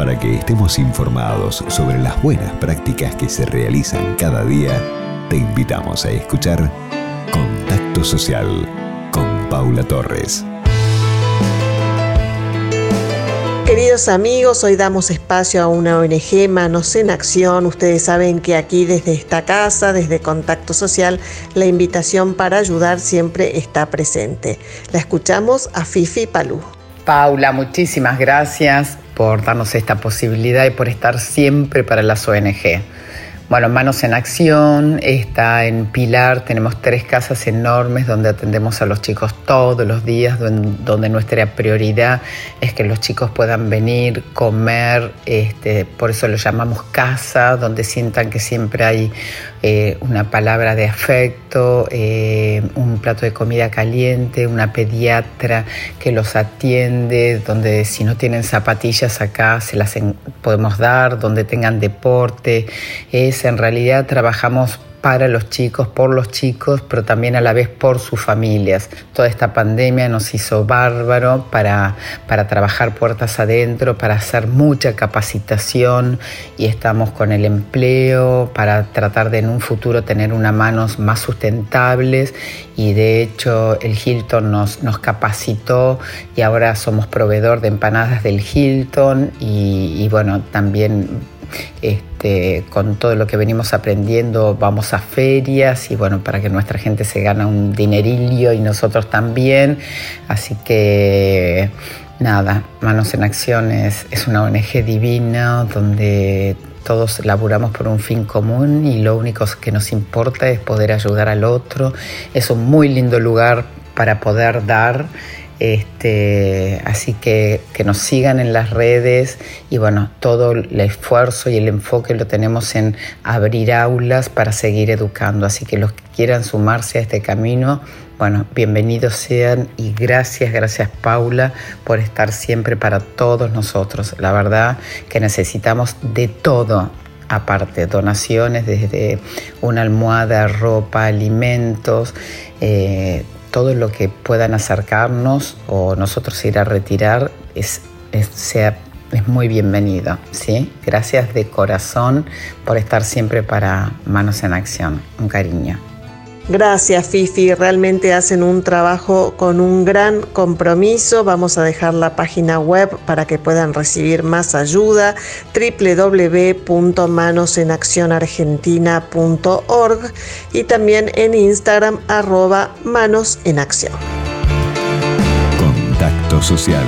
Para que estemos informados sobre las buenas prácticas que se realizan cada día, te invitamos a escuchar Contacto Social con Paula Torres. Queridos amigos, hoy damos espacio a una ONG Manos en Acción. Ustedes saben que aquí desde esta casa, desde Contacto Social, la invitación para ayudar siempre está presente. La escuchamos a Fifi Palú. Paula, muchísimas gracias por darnos esta posibilidad y por estar siempre para las ONG. Bueno, Manos en Acción está en Pilar, tenemos tres casas enormes donde atendemos a los chicos todos los días, donde nuestra prioridad es que los chicos puedan venir, comer, este, por eso lo llamamos casa, donde sientan que siempre hay eh, una palabra de afecto, eh, un plato de comida caliente, una pediatra que los atiende, donde si no tienen zapatillas acá se las podemos dar, donde tengan deporte. Es en realidad trabajamos para los chicos, por los chicos, pero también a la vez por sus familias. Toda esta pandemia nos hizo bárbaro para, para trabajar puertas adentro, para hacer mucha capacitación y estamos con el empleo para tratar de en un futuro tener unas manos más sustentables y de hecho el Hilton nos, nos capacitó y ahora somos proveedor de empanadas del Hilton y, y bueno, también este, con todo lo que venimos aprendiendo vamos a ferias y bueno, para que nuestra gente se gane un dinerillo y nosotros también. Así que nada, Manos en Acción es, una ONG divina donde todos laburamos por un fin común y lo único que nos importa es poder ayudar al otro. Es un muy lindo lugar para poder dar este, así que que nos sigan en las redes y bueno, todo el esfuerzo y el enfoque lo tenemos en abrir aulas para seguir educando. Así que los que quieran sumarse a este camino, bueno, bienvenidos sean y gracias, gracias Paula por estar siempre para todos nosotros. La verdad que necesitamos de todo aparte, donaciones desde una almohada, ropa, alimentos. Eh, todo lo que puedan acercarnos o nosotros ir a retirar es, sea, es muy bienvenido. ¿sí? Gracias de corazón por estar siempre para Manos en Acción. Un cariño. Gracias Fifi, realmente hacen un trabajo con un gran compromiso. Vamos a dejar la página web para que puedan recibir más ayuda www.manosenaccionargentina.org y también en Instagram arroba manos en acción. Contacto social